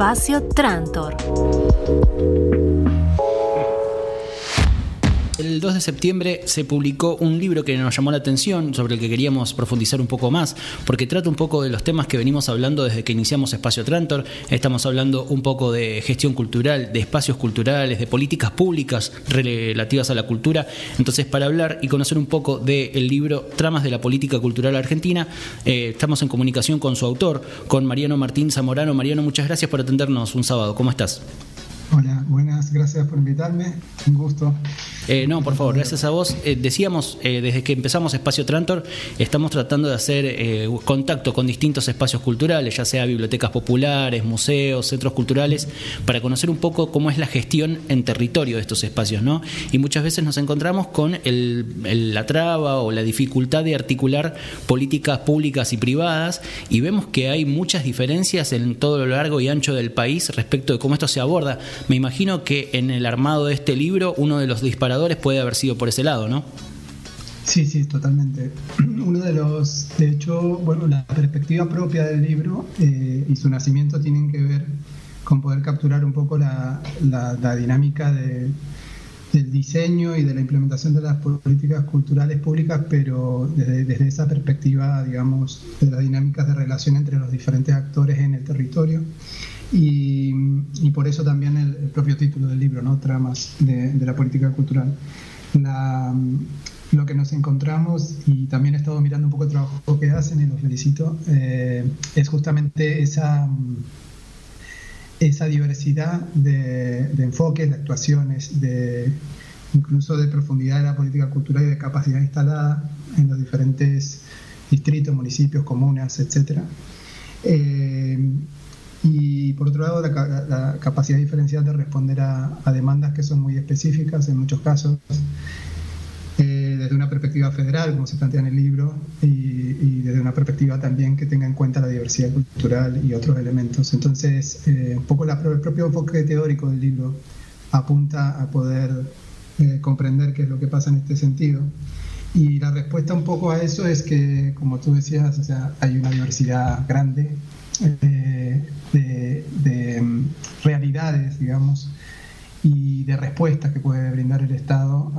Espacio Trantor. El 2 de septiembre se publicó un libro que nos llamó la atención, sobre el que queríamos profundizar un poco más, porque trata un poco de los temas que venimos hablando desde que iniciamos Espacio Trantor. Estamos hablando un poco de gestión cultural, de espacios culturales, de políticas públicas relativas a la cultura. Entonces, para hablar y conocer un poco del libro Tramas de la Política Cultural Argentina, eh, estamos en comunicación con su autor, con Mariano Martín Zamorano. Mariano, muchas gracias por atendernos un sábado. ¿Cómo estás? Hola, buenas, gracias por invitarme, un gusto. Eh, no, por favor, gracias a vos. Eh, decíamos, eh, desde que empezamos Espacio Trantor, estamos tratando de hacer contacto con distintos espacios culturales, ya sea bibliotecas populares, museos, centros culturales, para conocer un poco cómo es la gestión en territorio de estos espacios, ¿no? Y muchas veces nos encontramos con la traba o la dificultad de articular políticas públicas y privadas, y vemos que hay muchas diferencias en todo lo largo y ancho del país respecto de cómo esto se aborda. Me imagino que en el armado de este libro uno de los disparadores puede haber sido por ese lado, ¿no? Sí, sí, totalmente. Uno de los, de hecho, bueno, la perspectiva propia del libro eh, y su nacimiento tienen que ver con poder capturar un poco la, dinámica del diseño y de la implementación de las políticas culturales públicas, pero desde, desde, esa perspectiva, digamos, de las dinámicas de relación entre los diferentes actores en el territorio. Y, por eso también el, propio título del libro, ¿no? Tramas de, la política cultural. lo que nos encontramos, y también he estado mirando un poco el trabajo que hacen y los felicito, eh, es justamente esa, esa diversidad de, enfoques, de actuaciones, de, incluso de profundidad de la política cultural y de capacidad instalada en los diferentes distritos, municipios, comunas, etc. Y por otro lado, la, capacidad diferencial de responder a, demandas que son muy específicas en muchos casos, eh, desde una perspectiva federal, como se plantea en el libro, y, desde una perspectiva también que tenga en cuenta la diversidad cultural y otros elementos. Entonces, eh, un poco el propio enfoque teórico del libro apunta a poder eh, comprender qué es lo que pasa en este sentido. Y la respuesta un poco a eso es que, como tú decías, o sea, hay una diversidad grande de, mm, realidades, digamos, y de respuestas que puede brindar el Estado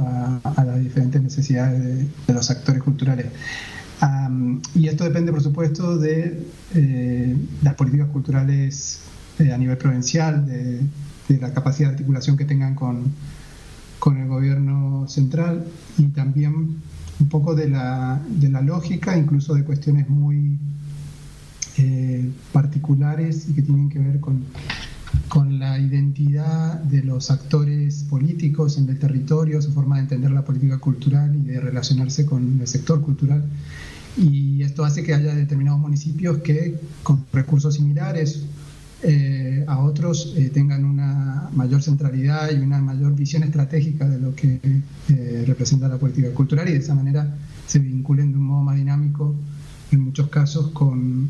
a, las diferentes necesidades de, los actores culturales. y esto depende, por supuesto, de eh, las políticas culturales eh, a nivel provincial, de, la capacidad de articulación que tengan con, con el gobierno central y también un poco de la, de la lógica, incluso de cuestiones muy eh, particulares y que tienen que ver con, con la identidad de los actores políticos en el territorio, su forma de entender la política cultural y de relacionarse con el sector cultural. Y esto hace que haya determinados municipios que con recursos similares eh, a otros eh, tengan una mayor centralidad y una mayor visión estratégica de lo que representa la política cultural y de esa manera se vinculen de un modo más dinámico en muchos casos con,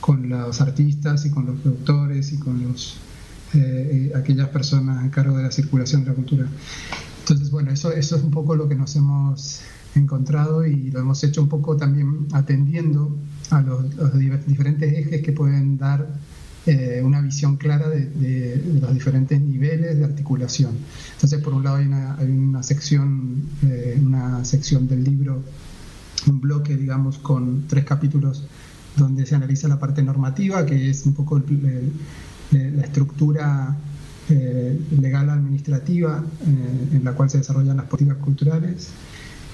con los artistas y con los productores y con los, eh, eh, aquellas personas a cargo de la circulación de la cultura. Entonces, bueno, eso, eso es un poco lo que nos hemos encontrado y lo hemos hecho un poco también atendiendo a los, diferentes ejes que pueden dar eh, una visión clara de, los diferentes niveles de articulación. Entonces, por un lado hay una, hay una sección, una sección del libro, un bloque, digamos, con tres capítulos donde se analiza la parte normativa, que es un poco la estructura eh, legal administrativa eh, en la cual se desarrollan las políticas culturales.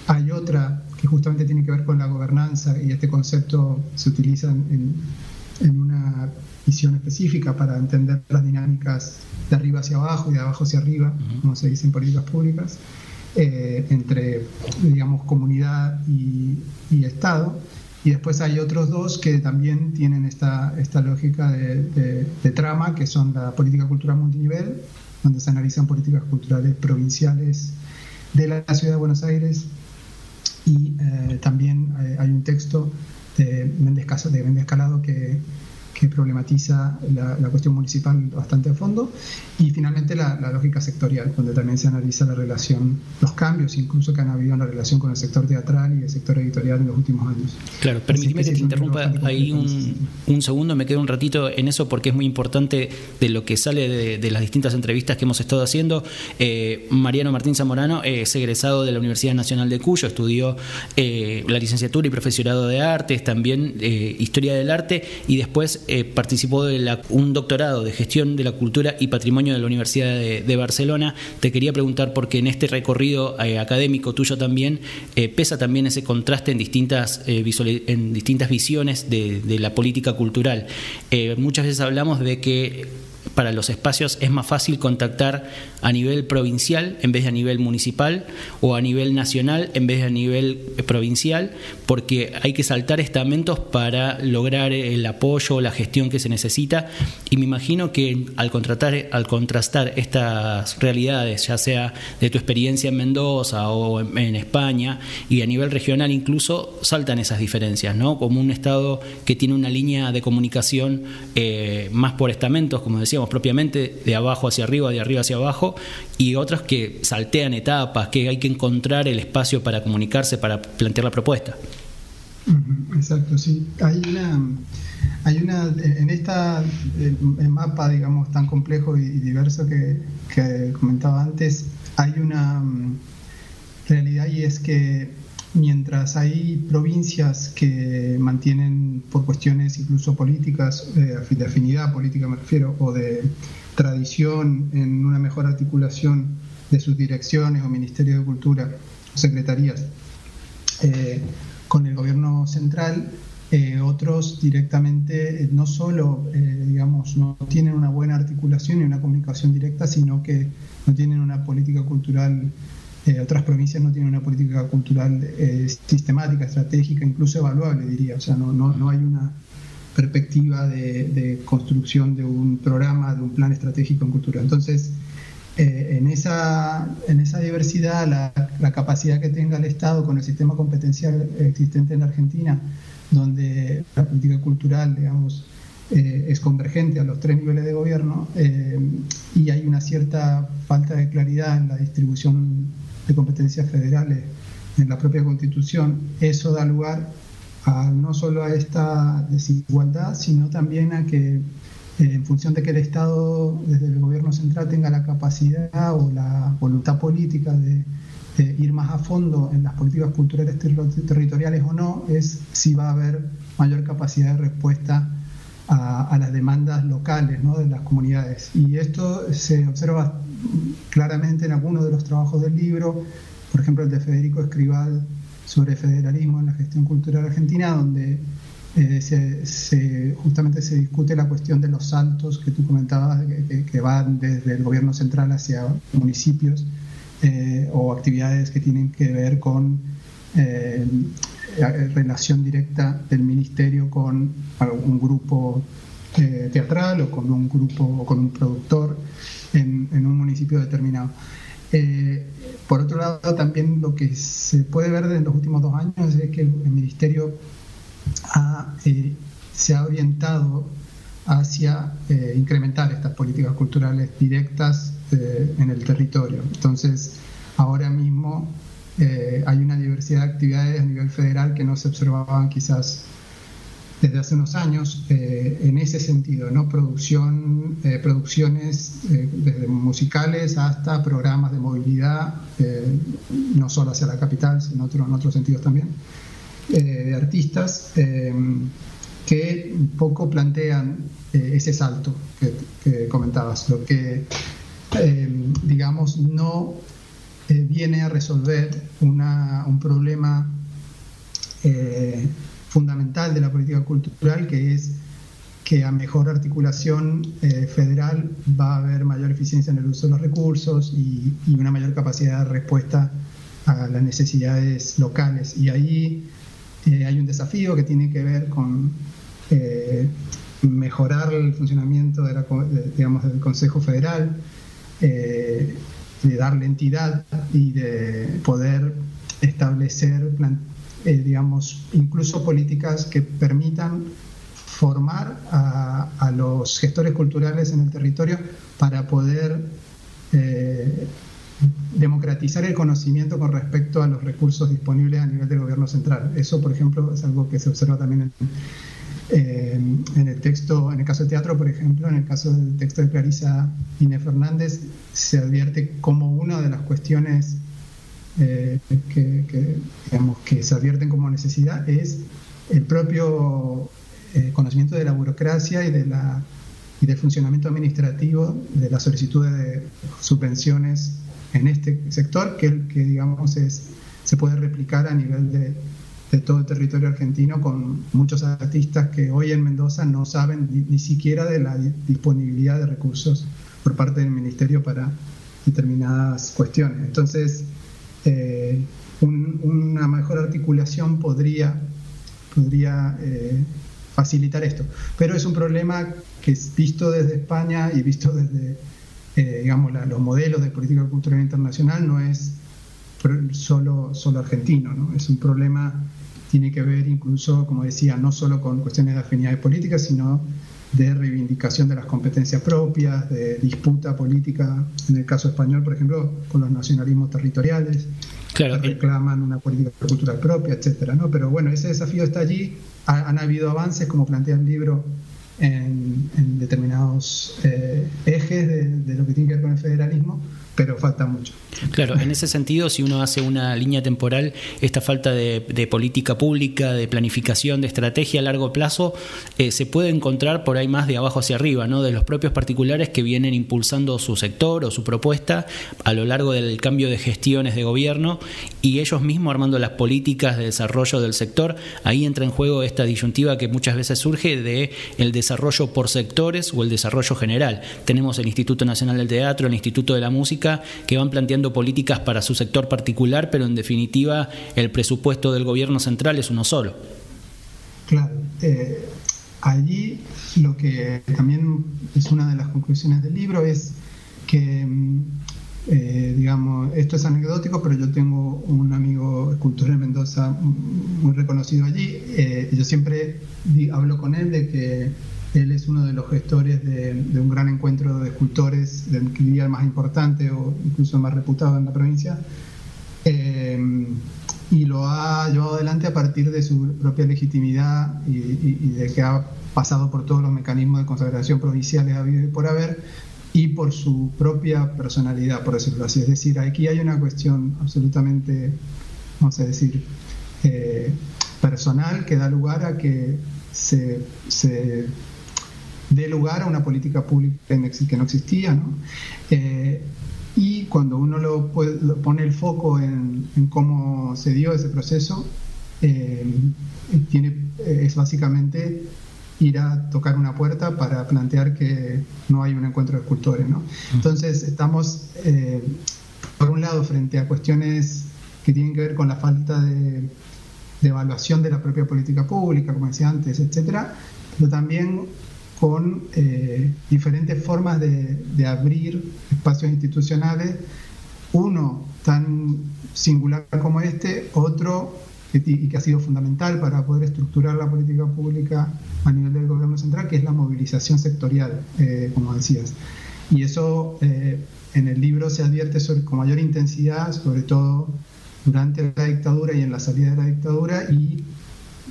Hay otra que justamente tiene que ver con la gobernanza y este concepto se utiliza en, una visión específica para entender las dinámicas de arriba hacia abajo y de abajo hacia arriba, como se dice en políticas públicas, eh, entre, digamos, comunidad y, y Estado. Y después hay otros dos que también tienen esta, esta lógica de, trama, que son la política cultural multinivel, donde se analizan políticas culturales provinciales de la ciudad de Buenos Aires. Y eh, también eh, hay un texto de Méndez, de Calado que, que problematiza la, cuestión municipal bastante a fondo, y finalmente la, lógica sectorial, donde también se analiza la relación, los cambios incluso que han habido en la relación con el sector teatral y el sector editorial en los últimos años. Claro, permíteme que, te interrumpa ahí un, segundo, me quedo un ratito en eso porque es muy importante de lo que sale de, las distintas entrevistas que hemos estado haciendo. Eh, Mariano Martín Zamorano es egresado de la Universidad Nacional de Cuyo, estudió eh, la licenciatura y profesorado de artes, también eh, historia del arte y después eh, participó de un doctorado de gestión de la cultura y patrimonio de la Universidad de, Barcelona. Te quería preguntar porque en este recorrido eh, académico tuyo también eh, pesa también ese contraste en distintas, en distintas visiones de, de, la política cultural. muchas veces hablamos de que para los espacios es más fácil contactar a nivel provincial en vez de a nivel municipal o a nivel nacional en vez de a nivel provincial, porque hay que saltar estamentos para lograr el apoyo o la gestión que se necesita. Y me imagino que al, contratar, al contrastar estas realidades, ya sea de tu experiencia en Mendoza o en, España y a nivel regional incluso, saltan esas diferencias, ¿no? Como un Estado que tiene una línea de comunicación eh, más por estamentos, como propiamente, de abajo hacia arriba, de arriba hacia abajo, y otras que saltean etapas, que hay que encontrar el espacio para comunicarse, para plantear la propuesta. Exacto, sí. Hay una, hay una en esta mapa, digamos, tan complejo y, diverso que, que, comentaba antes, hay una mm, realidad y es que mientras hay provincias que mantienen por cuestiones incluso políticas, eh, de afinidad política me refiero, o de tradición en una mejor articulación de sus direcciones o ministerios de cultura o secretarías eh, con el gobierno central, eh, otros directamente no solo, digamos, no tienen una buena articulación y una comunicación directa, sino que no tienen una política cultural eh, otras provincias no tienen una política cultural eh, sistemática, estratégica, incluso evaluable, diría. O sea, no, no, no hay una perspectiva de, construcción de un programa, de un plan estratégico en cultura. Entonces, eh, en, esa, en esa diversidad, la, la, capacidad que tenga el Estado con el sistema competencial existente en Argentina, donde la política cultural, digamos, es convergente a los tres niveles de gobierno y hay una cierta falta de claridad en la distribución de competencias federales en la propia Constitución, eso da lugar a, no solo a esta desigualdad, sino también a que eh, en función de que el Estado, desde el gobierno central, tenga la capacidad o la voluntad política de, ir más a fondo en las políticas culturales territoriales o no, es si va a haber mayor capacidad de respuesta a, las demandas locales de las comunidades. Y esto se observa claramente en algunos de los trabajos del libro, por ejemplo el de Federico Escribal sobre federalismo en la gestión cultural argentina, donde eh, justamente se discute la cuestión de los saltos que tú comentabas, que, van desde el gobierno central hacia municipios, eh, o actividades que tienen que ver con eh, relación directa del ministerio con un grupo teatral o con un grupo o con un productor en, un municipio determinado. Eh, por otro lado, también lo que se puede ver en los últimos dos años es que el, Ministerio eh, se ha orientado hacia eh, incrementar estas políticas culturales directas en el territorio. Entonces, ahora mismo hay una diversidad de actividades a nivel federal que no se observaban quizás desde hace unos años eh, en ese sentido, ¿no? Producción, eh, producciones eh, desde musicales hasta programas de movilidad, no solo hacia la capital, sino en otros sentidos también, de artistas que poco plantean ese salto que, comentabas, lo que, digamos, no viene a resolver un problema fundamental de la política cultural, que es que a mejor articulación eh, federal va a haber mayor eficiencia en el uso de los recursos y, una mayor capacidad de respuesta a las necesidades locales. Y ahí eh, hay un desafío que tiene que ver con eh, mejorar el funcionamiento del Consejo Federal, de darle entidad y de poder establecer eh, digamos, incluso políticas que permitan formar a, los gestores culturales en el territorio para poder eh, democratizar el conocimiento con respecto a los recursos disponibles a nivel del gobierno central. Eso, por ejemplo, es algo que se observa también en, eh, en el texto, en el caso del teatro, por ejemplo, en el caso del texto de Clarisa Inés Fernández, se advierte como una de las cuestiones eh, que, digamos, que se advierten como necesidad es el propio eh, conocimiento de la burocracia y, de la, y del funcionamiento administrativo de las solicitudes de subvenciones en este sector, que, que digamos es, se puede replicar a nivel de, de todo el territorio argentino con muchos artistas que hoy en Mendoza no saben ni, siquiera de la disponibilidad de recursos por parte del ministerio para determinadas cuestiones. Entonces, eh, una mejor articulación podría, podría eh, facilitar esto. Pero es un problema que es visto desde España y visto desde, eh, digamos, los modelos de política cultural internacional no es solo, solo argentino, ¿no? es un problema tiene que ver incluso, como decía, no solo con cuestiones de afinidades políticas, sino de reivindicación de las competencias propias, de disputa política, en el caso español, por ejemplo, con los nacionalismos territoriales, que reclaman una política cultural propia, etcétera, ¿no? Pero bueno, ese desafío está allí, han habido avances, como plantea el libro, en, determinados eh, ejes de, lo que tiene que ver con el federalismo, pero falta mucho. Claro, en ese sentido, si uno hace una línea temporal, esta falta de, política pública, de planificación, de estrategia a largo plazo, eh, se puede encontrar por ahí más de abajo hacia arriba, ¿no? de los propios particulares que vienen impulsando su sector o su propuesta a lo largo del cambio de gestiones de gobierno y ellos mismos armando las políticas de desarrollo del sector. Ahí entra en juego esta disyuntiva que muchas veces surge de el desarrollo por sectores o el desarrollo general. Tenemos el Instituto Nacional del Teatro, el Instituto de la Música, que van planteando políticas para su sector particular, pero en definitiva el presupuesto del gobierno central es uno solo. Claro. Eh, allí lo que también es una de las conclusiones del libro es que, mm, eh, digamos, esto es anecdótico, pero yo tengo un amigo escultor en Mendoza muy reconocido allí. Eh, yo siempre hablo con él de que él es uno de los gestores de, un gran encuentro de escultores, del diría el más importante o incluso el más reputado en la provincia. Eh, y lo ha llevado adelante a partir de su propia legitimidad y, de que ha pasado por todos los mecanismos de consagración provinciales por haber y por su propia personalidad, por decirlo así. Es decir, aquí hay una cuestión absolutamente, vamos a decir, eh, personal que da lugar a que se dé lugar a una política pública que no existía. ¿no? Eh, y cuando uno lo, pone el foco en, cómo se dio ese proceso, eh, tiene, es básicamente ir a tocar una puerta para plantear que no hay un encuentro de escultores. ¿no? Entonces estamos, eh, por un lado, frente a cuestiones que tienen que ver con la falta de, de evaluación de la propia política pública, como decía antes, etcétera, pero también con eh, diferentes formas de, abrir espacios institucionales, uno tan singular como este, otro y que ha sido fundamental para poder estructurar la política pública a nivel del gobierno central, que es la movilización sectorial, eh, como decías. Y eso eh, en el libro se advierte con mayor intensidad, sobre todo durante la dictadura y en la salida de la dictadura, y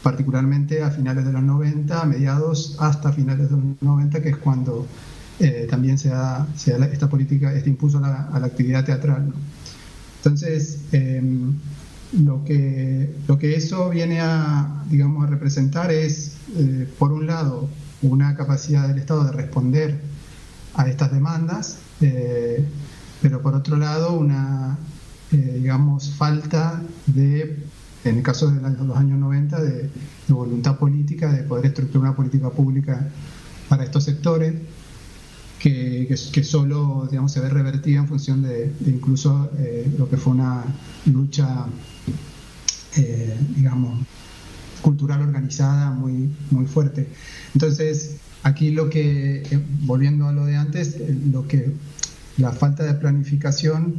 particularmente a finales de los 90, a mediados hasta finales de los 90, que es cuando eh, también se da, esta política, este impulso a la, actividad teatral. Entonces, em, lo, que, lo que eso viene a, digamos, a representar es, eh, por un lado, una capacidad del Estado de responder a estas demandas, eh, pero por otro lado, una, digamos, falta de en el caso de los años 90, de, voluntad política, de poder estructurar una política pública para estos sectores, que, que, solo digamos, se ve revertida en función de, incluso eh, lo que fue una lucha, eh, digamos, cultural organizada muy, muy fuerte. Entonces, aquí lo que, eh, volviendo a lo de antes, lo que la falta de planificación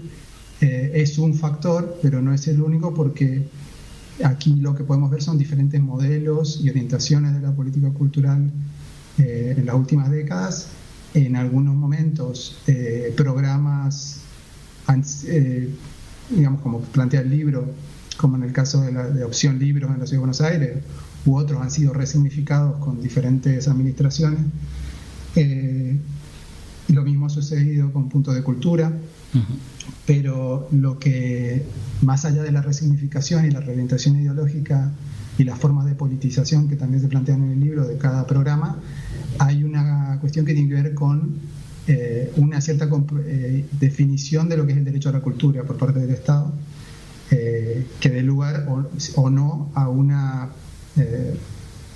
es un factor, pero no es el único porque aquí lo que podemos ver son diferentes modelos y orientaciones de la política cultural eh, en las últimas décadas. En algunos momentos, eh, programas, digamos, como plantea el libro, como en el caso de, la, Opción Libros en la Ciudad de Buenos Aires, u otros han sido resignificados con diferentes administraciones. lo mismo ha sucedido con Punto de Cultura pero lo que, más allá de la resignificación y la reorientación ideológica y las formas de politización que también se plantean en el libro de cada programa, hay una cuestión que tiene que ver con eh, una cierta eh, definición de lo que es el derecho a la cultura por parte del Estado, eh, que dé lugar o, no a una,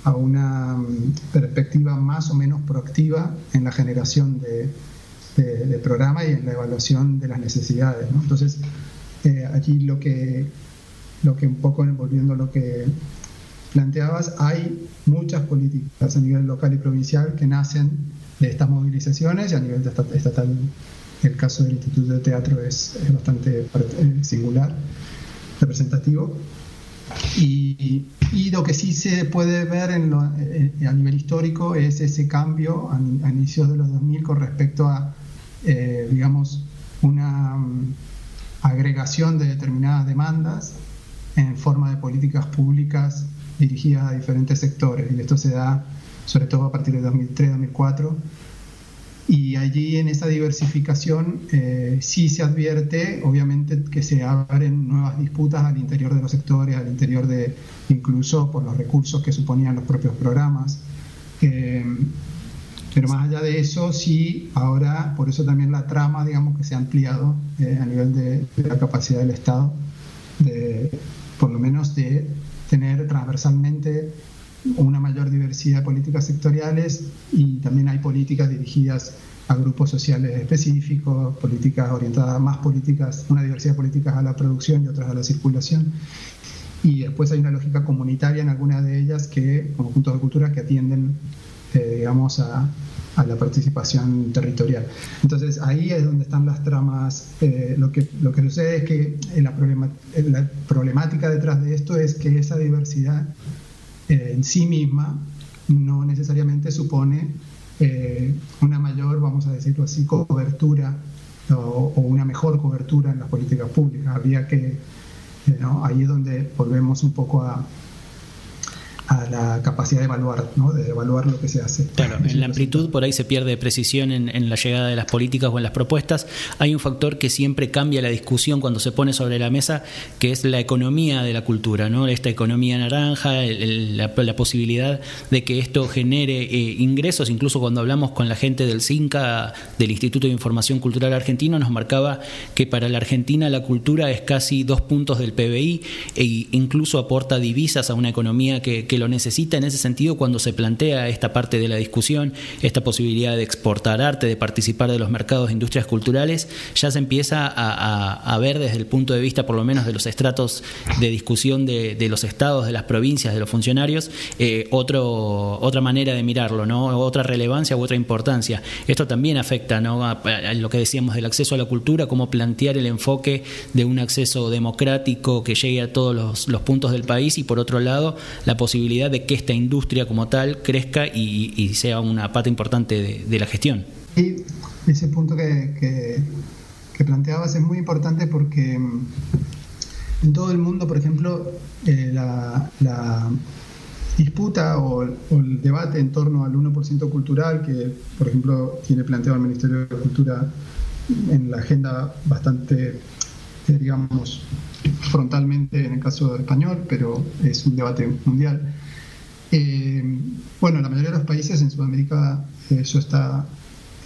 a una mm, perspectiva más o menos proactiva en la generación de de, programa y en la evaluación de las necesidades. Entonces, eh, aquí lo que, lo que un poco, volviendo a lo que planteabas, hay muchas políticas a nivel local y provincial que nacen de estas movilizaciones y a nivel estatal el caso del Instituto de Teatro es, bastante eh, singular, representativo. Y, lo que sí se puede ver en eh, a nivel histórico es ese cambio a, a, inicios de los 2000 con respecto a eh, digamos, una mm, agregación de determinadas demandas en forma de políticas públicas dirigidas a diferentes sectores. Y esto se da sobre todo a partir de 2003-2004. Y allí en esa diversificación eh, sí se advierte, obviamente, que se abren nuevas disputas al interior de los sectores, al interior de, incluso por los recursos que suponían los propios programas. Eh, pero más allá de eso, sí, ahora, por eso también la trama, digamos, que se ha ampliado eh, a nivel de, la capacidad del Estado, de, por lo menos de tener transversalmente una mayor diversidad de políticas sectoriales y también hay políticas dirigidas a grupos sociales específicos, políticas orientadas más políticas, una diversidad de políticas a la producción y otras a la circulación. Y después hay una lógica comunitaria en algunas de ellas que, como puntos de cultura, que atienden eh, digamos, a, la participación territorial. Entonces ahí es donde están las tramas. Eh, lo, que, lo que sucede es que la, la problemática detrás de esto es que esa diversidad eh, en sí misma no necesariamente supone una mayor, vamos a decirlo así, cobertura o, una mejor cobertura en las políticas públicas. Había que, ahí es donde volvemos un poco a, a la capacidad de evaluar, ¿no? de evaluar lo que se hace. Claro, en la amplitud por ahí se pierde precisión en, la llegada de las políticas o en las propuestas. Hay un factor que siempre cambia la discusión cuando se pone sobre la mesa, que es la economía de la cultura, ¿no? esta economía naranja, la, posibilidad de que esto genere eh, ingresos, incluso cuando hablamos con la gente del CINCA, del Instituto de Información Cultural Argentino, nos marcaba que para la Argentina la cultura es casi dos puntos del PBI e incluso aporta divisas a una economía que, que lo necesita en ese sentido cuando se plantea esta parte de la discusión, esta posibilidad de exportar arte, de participar de los mercados de industrias culturales, ya se empieza a, ver desde el punto de vista por lo menos de los estratos de discusión de, los estados, de las provincias, de los funcionarios, eh, otro, otra manera de mirarlo, ¿no? otra relevancia u otra importancia. Esto también afecta ¿no? a, lo que decíamos del acceso a la cultura, cómo plantear el enfoque de un acceso democrático que llegue a todos los, los puntos del país y por otro lado la posibilidad de que esta industria como tal crezca y, sea una pata importante de, la gestión. Y ese punto que, que, planteabas es muy importante porque mm, en todo el mundo, por ejemplo, eh, la, disputa o, el debate en torno al 1% cultural, que por ejemplo tiene planteado el Ministerio de Cultura en la agenda bastante, eh, digamos, frontalmente en el caso español, pero es un debate mundial. Eh, bueno, en la mayoría de los países en Sudamérica eh, eso está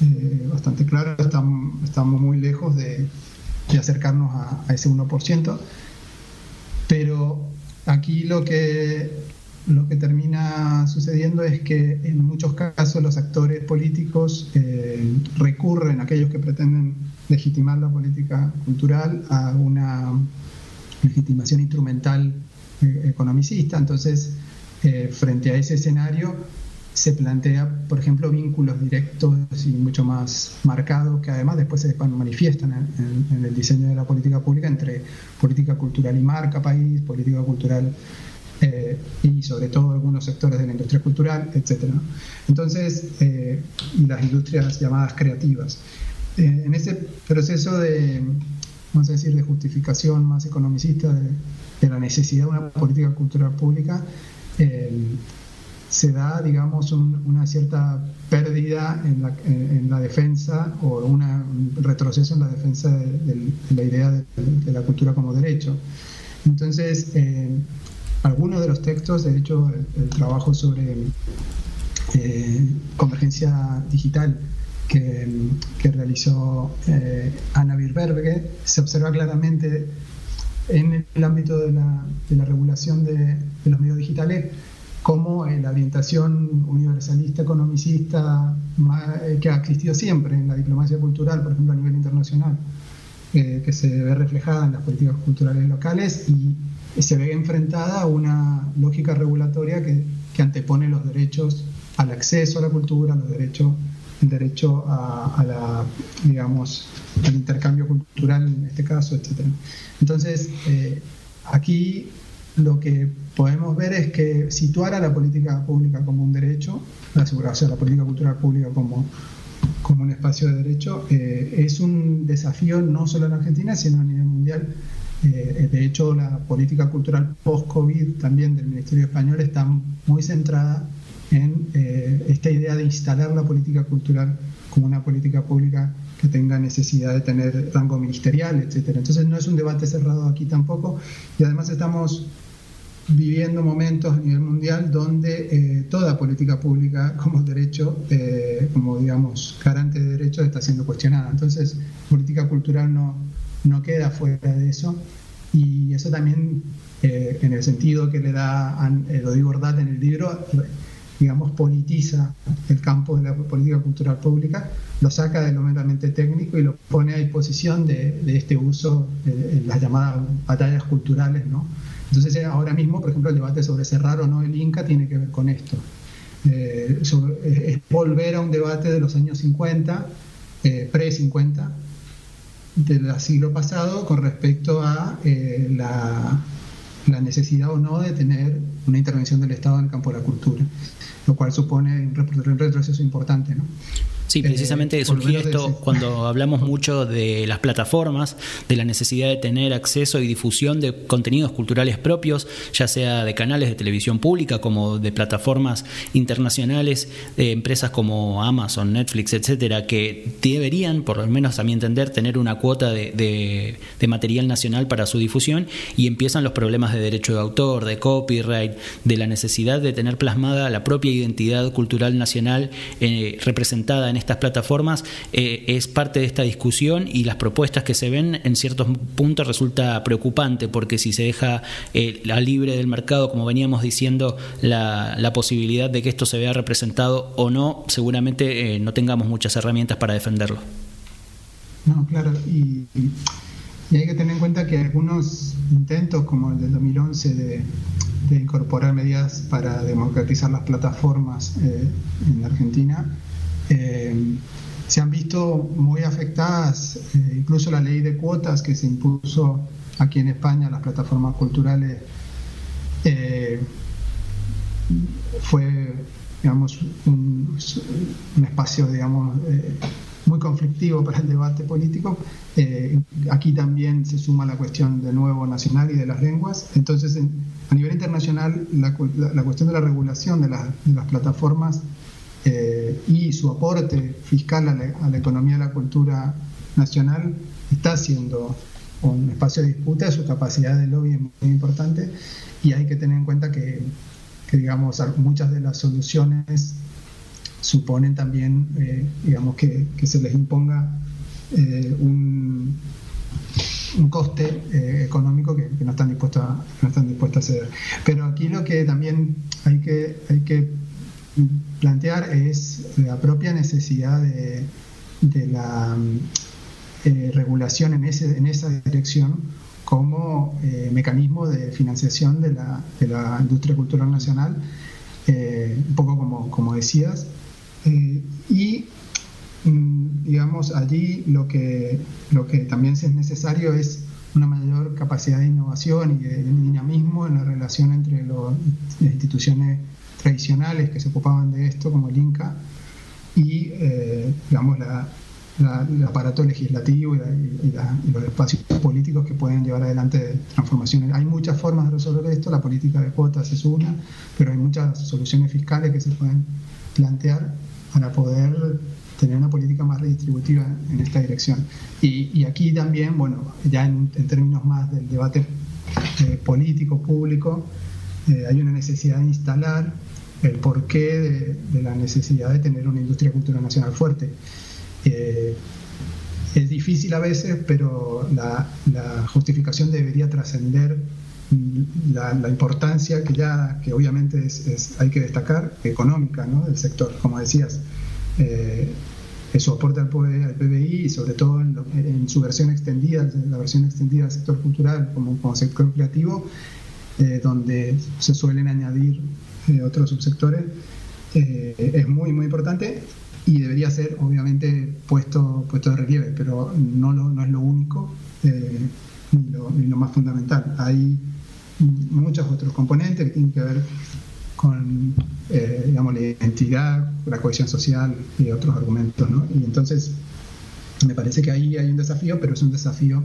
eh, bastante claro, estamos, muy lejos de, acercarnos a, ese 1%, pero aquí lo que, lo que termina sucediendo es que en muchos casos los actores políticos recurren, aquellos que pretenden legitimar la política cultural, a una legitimación instrumental economicista, entonces eh, frente a ese escenario, se plantea, por ejemplo, vínculos directos y mucho más marcados que además después se manifiestan en, el diseño de la política pública entre política cultural y marca país, política cultural eh, y sobre todo algunos sectores de la industria cultural, etc. Entonces, eh, las industrias llamadas creativas. Eh, en ese proceso de, vamos a decir, de justificación más economicista de, la necesidad de una política cultural pública, se da, digamos, una cierta pérdida en la, en, la, defensa o un retroceso en la defensa de, la idea de, la cultura como derecho. Entonces, eh, algunos de los textos, de hecho, el, trabajo sobre eh, convergencia digital que, realizó eh, Ana Birberge, se observa claramente en el ámbito de la, regulación de, los medios digitales como la orientación universalista, economicista, eh, que ha existido siempre en la diplomacia cultural, por ejemplo, a nivel internacional, eh, que se ve reflejada en las políticas culturales locales y se ve enfrentada a una lógica regulatoria que, antepone los derechos al acceso a la cultura, los derechos derecho a, la, digamos, al intercambio cultural en este caso, etc. Entonces, eh, aquí lo que podemos ver es que situar a la política pública como un derecho, la, o sea, la política cultural pública como, como un espacio de derecho, eh, es un desafío no solo en Argentina, sino a nivel mundial. Eh, de hecho, la política cultural post-COVID también del Ministerio Español está muy centrada en eh, esta idea de instalar la política cultural como una política pública que tenga necesidad de tener rango ministerial, etcétera. Entonces no es un debate cerrado aquí tampoco y además estamos viviendo momentos a nivel mundial donde eh, toda política pública como derecho, eh, como digamos garante de derechos está siendo cuestionada. Entonces política cultural no, no queda fuera de eso y eso también en el sentido que le da a Rodrigo Ordat en el libro digamos, politiza el campo de la política cultural pública, lo saca de lo meramente técnico y lo pone a disposición de, este uso en las llamadas batallas culturales, ¿no? Entonces ahora mismo, por ejemplo, el debate sobre cerrar o no el Inca tiene que ver con esto. Eh, es volver a un debate de los años 50, eh, pre-50, del siglo pasado con respecto a eh, la, la necesidad o no de tener una intervención del Estado en el campo de la cultura, lo cual supone un retroceso importante. ¿no? Sí, precisamente eh, surgió esto cuando hablamos mucho de las plataformas, de la necesidad de tener acceso y difusión de contenidos culturales propios, ya sea de canales de televisión pública como de plataformas internacionales, de empresas como Amazon, Netflix, etcétera, que deberían, por lo menos a mi entender, tener una cuota de, de material nacional para su difusión y empiezan los problemas de derecho de autor, de copyright, de la necesidad de tener plasmada la propia identidad cultural nacional eh, representada en estas plataformas eh, es parte de esta discusión y las propuestas que se ven en ciertos puntos resulta preocupante porque si se deja eh, a libre del mercado, como veníamos diciendo, la, la, posibilidad de que esto se vea representado o no, seguramente no tengamos muchas herramientas para defenderlo. No, claro, y, hay que tener en cuenta que algunos intentos, como el del 2011, de de incorporar medidas para democratizar las plataformas eh, en Argentina, eh, se han visto muy afectadas, eh, incluso la ley de cuotas que se impuso aquí en España, las plataformas culturales, fue digamos, un, espacio digamos, muy conflictivo para el debate político. Eh, aquí también se suma la cuestión de nuevo nacional y de las lenguas. Entonces, a nivel internacional, la, la, cuestión de la regulación de, de las plataformas eh, y su aporte fiscal a la, economía de la cultura nacional está siendo un espacio de disputa, su capacidad de lobby es muy importante y hay que tener en cuenta que, digamos, muchas de las soluciones suponen también, eh, digamos, que, se les imponga eh, un, un, coste económico que, no están dispuestos a, no están dispuestos a ceder. Pero aquí lo que también hay que, hay que plantear es la propia necesidad de, la regulación en, ese, en esa dirección como mecanismo de financiación de la, de la industria cultural nacional un poco como, como decías. y mm, digamos, allí lo que, lo que también es necesario es una mayor capacidad de innovación y de, dinamismo en la relación entre las instituciones tradicionales que se ocupaban de esto, como el INCA, y eh, digamos, el aparato legislativo y, los espacios políticos que pueden llevar adelante transformaciones. Hay muchas formas de resolver esto, la política de cuotas es una, pero hay muchas soluciones fiscales que se pueden plantear para poder tener una política más redistributiva en esta dirección. Y, aquí también, bueno, ya en, términos más del debate eh, políco, público, eh, hay una necesidad de instalar el porqué de, la necesidad de tener una industria cultural nacional fuerte. Eh, es difícil a veces, pero la, justificación debería trascender la, importancia que ya, que obviamente hay que destacar, económica ¿no? del sector, como decías eh, su aporte al, PBI y sobre todo en, su versión extendida, la versión extendida del sector cultural como, como sector creativo, eh, donde se suelen añadir eh, otros subsectores, eh, es muy, muy importante y debería ser obviamente puesto, puesto de relieve, pero no, es lo único ni lo, lo, más fundamental. Hay muchos otros componentes que tienen que ver con eh, digamos, la identidad, la cohesión social y otros argumentos. ¿no? Y entonces me parece que ahí hay un desafío, pero es un desafío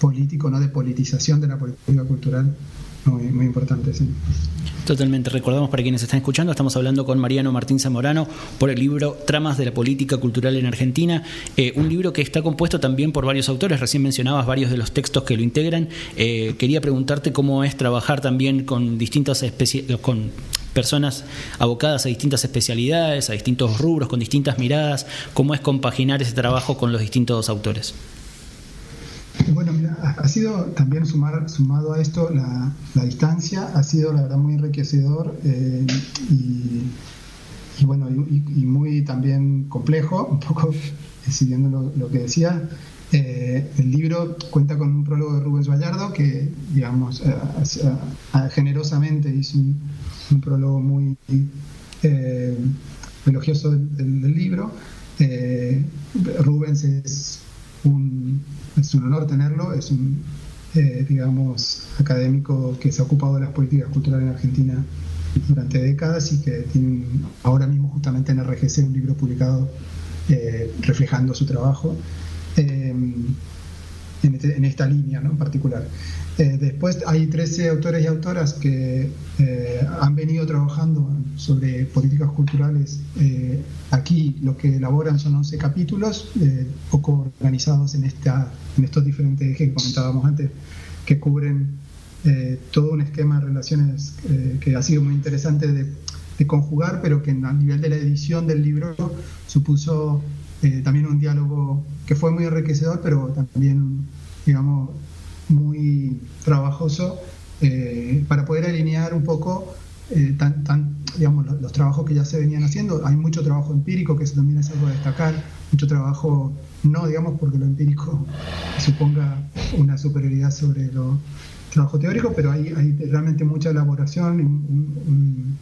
político, no de politización de la política cultural muy, muy importante, sí. Totalmente. Recordamos para quienes están escuchando, estamos hablando con Mariano Martín Zamorano por el libro Tramas de la Política Cultural en Argentina, eh, un libro que está compuesto también por varios autores. Recién mencionabas varios de los textos que lo integran. Eh, quería preguntarte cómo es trabajar también con distintas especies, con personas abocadas a distintas especialidades, a distintos rubros, con distintas miradas, cómo es compaginar ese trabajo con los distintos autores. Ha sido también sumado a esto la, distancia, ha sido la verdad muy enriquecedor eh, y, bueno, y, muy también complejo, un poco siguiendo lo, que decía. Eh, el libro cuenta con un prólogo de Rubens Vallardo que, digamos, eh, generosamente hizo un, prólogo muy elogioso del, libro. Rubens es un es un honor tenerlo, es un, eh, digamos, académico que se ha ocupado de las políticas culturales en Argentina durante décadas y que tiene ahora mismo justamente en RGC un libro publicado eh, reflejando su trabajo. Eh, este, en, esta línea ¿no? en particular. Eh, después hay 13 autores y autoras que eh, han venido trabajando sobre políticas culturales. Eh, aquí lo que elaboran son 11 capítulos, poco organizados en, esta, en estos diferentes ejes que comentábamos antes, que cubren todo un esquema de relaciones que ha sido muy interesante de, de conjugar, pero que a nivel de la edición del libro supuso eh, también un diálogo que fue muy enriquecedor, pero también, digamos, muy trabajoso eh, para poder alinear un poco eh, tan, tan, digamos, los, trabajos que ya se venían haciendo. Hay mucho trabajo empírico, que eso también es algo a destacar, mucho trabajo, no digamos porque lo empírico suponga una superioridad sobre lo trabajo teórico, pero hay, realmente mucha elaboración, un,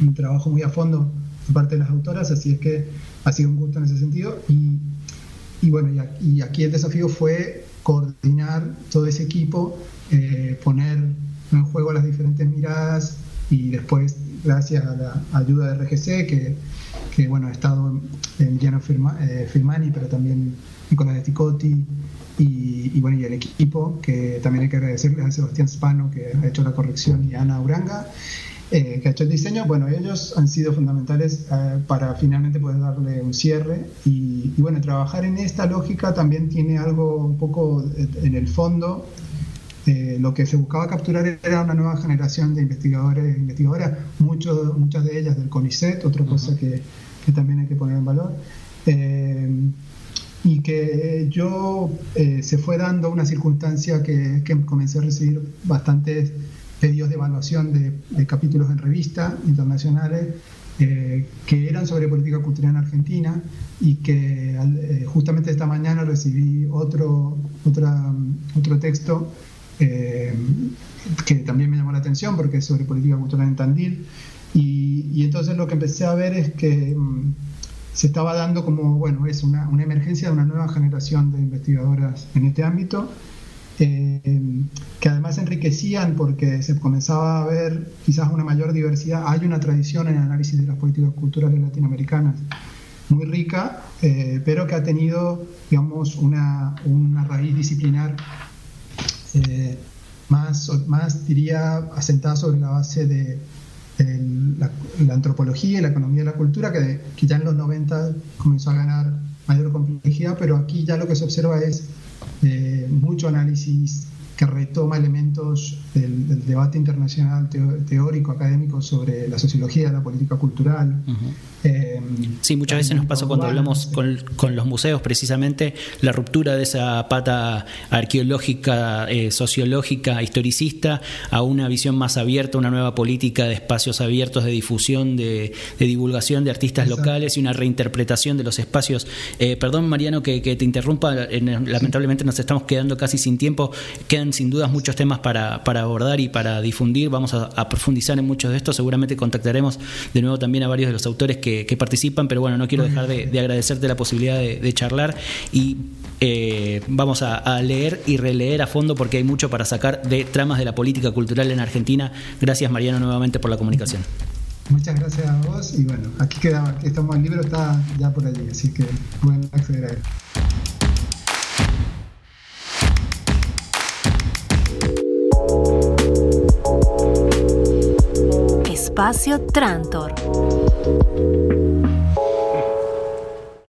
un trabajo muy a fondo parte de las autoras, así es que ha sido un gusto en ese sentido. Y, bueno, y aquí, el desafío fue coordinar todo ese equipo, eh, poner en juego las diferentes miradas y después, gracias a la ayuda de RGC, que, que bueno, ha estado en Llano eh, Firmani, pero también Nicolás de Ticotti y, bueno, y el equipo, que también hay que agradecerle a Sebastián Spano, que ha hecho la corrección, y a Ana Uranga. Eh, que ha hecho el diseño, bueno, ellos han sido fundamentales eh, para finalmente poder darle un cierre y, bueno, trabajar en esta lógica también tiene algo un poco en el fondo. Eh, lo que se buscaba capturar era una nueva generación de investigadores e investigadoras, muchos, muchas de ellas del CONICET, otra cosa que, que, también hay que poner en valor. y que yo se fue dando una circunstancia que, que comencé a recibir bastantes pedidos de evaluación de, capítulos en revistas internacionales eh, que eran sobre política cultural en Argentina y que eh, justamente esta mañana recibí otro, otra, otro texto eh, que también me llamó la atención porque es sobre política cultural en Tandil. Y, entonces lo que empecé a ver es que mm, se estaba dando como, bueno, es una, una, emergencia de una nueva generación de investigadoras en este ámbito, eh, que además enriquecían porque se comenzaba a ver quizás una mayor diversidad. Hay una tradición en el análisis de las políticas culturales latinoamericanas muy rica, eh, pero que ha tenido, digamos, una, una raíz disciplinar eh, más, más, diría, asentada sobre la base de, la, antropología y la economía de la cultura, que, que, ya en los 90 comenzó a ganar mayor complejidad, pero aquí ya lo que se observa es eh, mucho análisis que retoma elementos del, debate internacional teórico, académico sobre la sociología de la política cultural. Eh, sí, muchas veces nos pasa cuando hablamos con, con, los museos precisamente la ruptura de esa pata arqueológica, eh, sociológica, historicista a una visión más abierta, una nueva política de espacios abiertos de difusión, de, divulgación de artistas locales y una reinterpretación de los espacios. Eh, perdón, Mariano, que, te interrumpa, lamentablemente nos estamos quedando casi sin tiempo. Quedan sin dudas muchos temas para, abordar y para difundir. Vamos a, profundizar en muchos de estos. Seguramente contactaremos de nuevo también a varios de los autores que, participan, pero bueno, no quiero dejar de, agradecerte la posibilidad de, charlar y eh, vamos a, leer y releer a fondo porque hay mucho para sacar de tramas de la política cultural en Argentina. Gracias Mariano nuevamente por la comunicación. Muchas gracias a vos y bueno, aquí queda, aquí estamos, el libro está ya por allí, así que pueden acceder a él. Espacio Trantor.